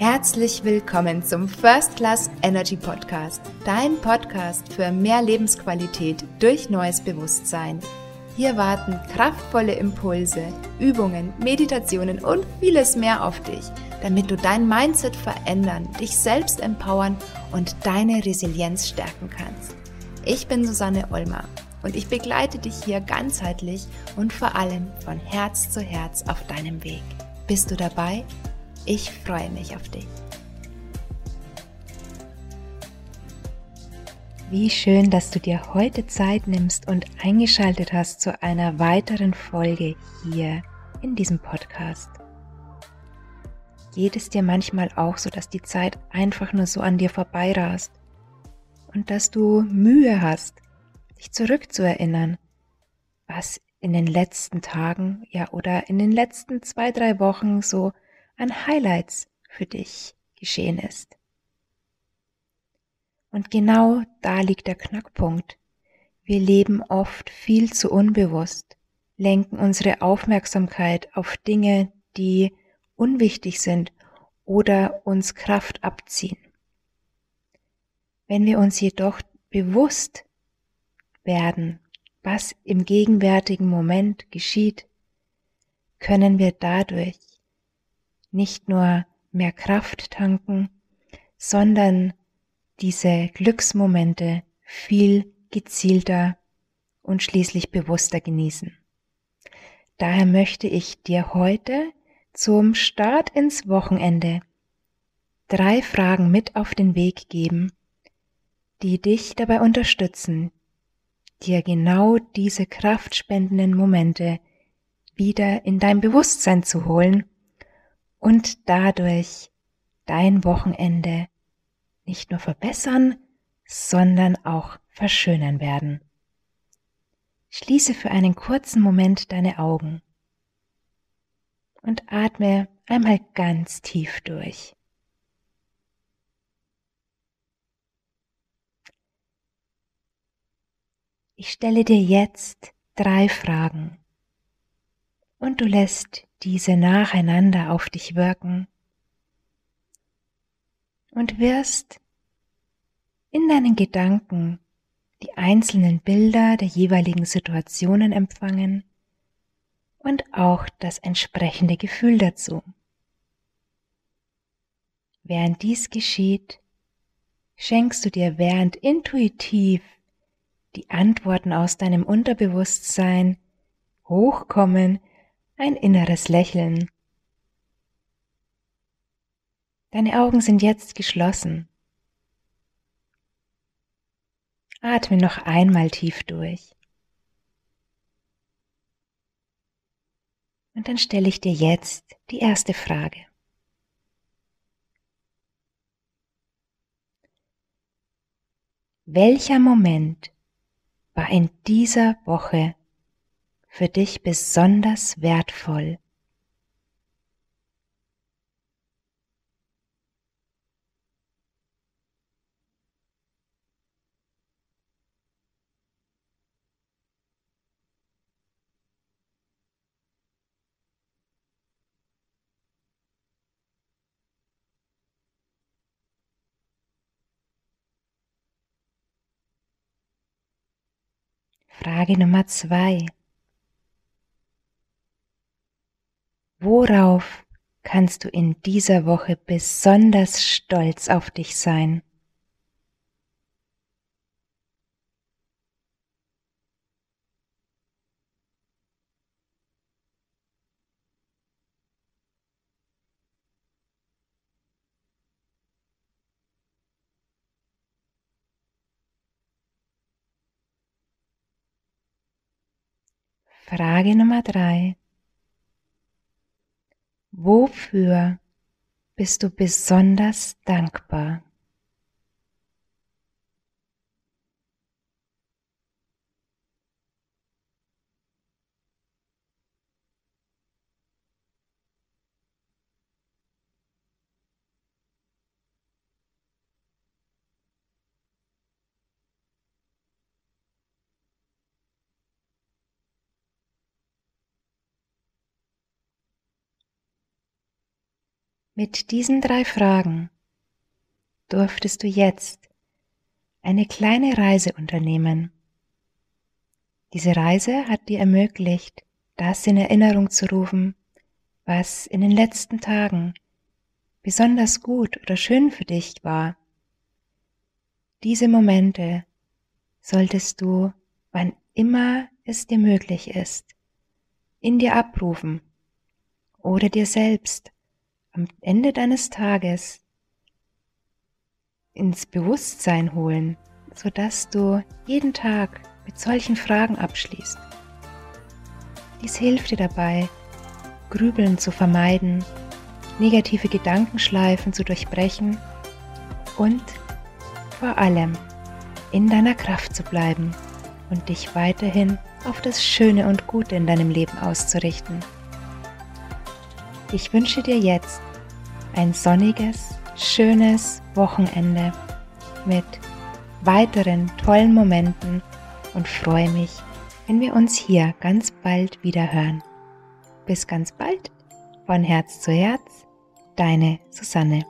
Herzlich willkommen zum First Class Energy Podcast, dein Podcast für mehr Lebensqualität durch neues Bewusstsein. Hier warten kraftvolle Impulse, Übungen, Meditationen und vieles mehr auf dich, damit du dein Mindset verändern, dich selbst empowern und deine Resilienz stärken kannst. Ich bin Susanne Olmer und ich begleite dich hier ganzheitlich und vor allem von Herz zu Herz auf deinem Weg. Bist du dabei? Ich freue mich auf dich. Wie schön, dass du dir heute Zeit nimmst und eingeschaltet hast zu einer weiteren Folge hier in diesem Podcast. Geht es dir manchmal auch so, dass die Zeit einfach nur so an dir vorbeirast und dass du Mühe hast, dich zurückzuerinnern, was in den letzten Tagen, ja oder in den letzten zwei, drei Wochen so an Highlights für dich geschehen ist. Und genau da liegt der Knackpunkt. Wir leben oft viel zu unbewusst, lenken unsere Aufmerksamkeit auf Dinge, die unwichtig sind oder uns Kraft abziehen. Wenn wir uns jedoch bewusst werden, was im gegenwärtigen Moment geschieht, können wir dadurch nicht nur mehr Kraft tanken, sondern diese Glücksmomente viel gezielter und schließlich bewusster genießen. Daher möchte ich dir heute zum Start ins Wochenende drei Fragen mit auf den Weg geben, die dich dabei unterstützen, dir genau diese kraftspendenden Momente wieder in dein Bewusstsein zu holen und dadurch dein Wochenende nicht nur verbessern, sondern auch verschönern werden. Schließe für einen kurzen Moment deine Augen und atme einmal ganz tief durch. Ich stelle dir jetzt drei Fragen und du lässt diese nacheinander auf dich wirken und wirst in deinen Gedanken die einzelnen Bilder der jeweiligen Situationen empfangen und auch das entsprechende Gefühl dazu. Während dies geschieht, schenkst du dir während intuitiv die Antworten aus deinem Unterbewusstsein hochkommen ein inneres Lächeln. Deine Augen sind jetzt geschlossen. Atme noch einmal tief durch. Und dann stelle ich dir jetzt die erste Frage. Welcher Moment war in dieser Woche für dich besonders wertvoll? Frage Nummer zwei. Worauf kannst du in dieser Woche besonders stolz auf dich sein? Frage Nummer drei. Wofür bist du besonders dankbar? Mit diesen drei Fragen durftest du jetzt eine kleine Reise unternehmen. Diese Reise hat dir ermöglicht, das in Erinnerung zu rufen, was in den letzten Tagen besonders gut oder schön für dich war. Diese Momente solltest du, wann immer es dir möglich ist, in dir abrufen oder dir selbst am Ende deines Tages ins Bewusstsein holen, sodass du jeden Tag mit solchen Fragen abschließt. Dies hilft dir dabei, Grübeln zu vermeiden, negative Gedankenschleifen zu durchbrechen und vor allem in deiner Kraft zu bleiben und dich weiterhin auf das Schöne und Gute in deinem Leben auszurichten. Ich wünsche dir jetzt ein sonniges, schönes Wochenende mit weiteren tollen Momenten und freue mich, wenn wir uns hier ganz bald wieder hören. Bis ganz bald, von Herz zu Herz, deine Susanne.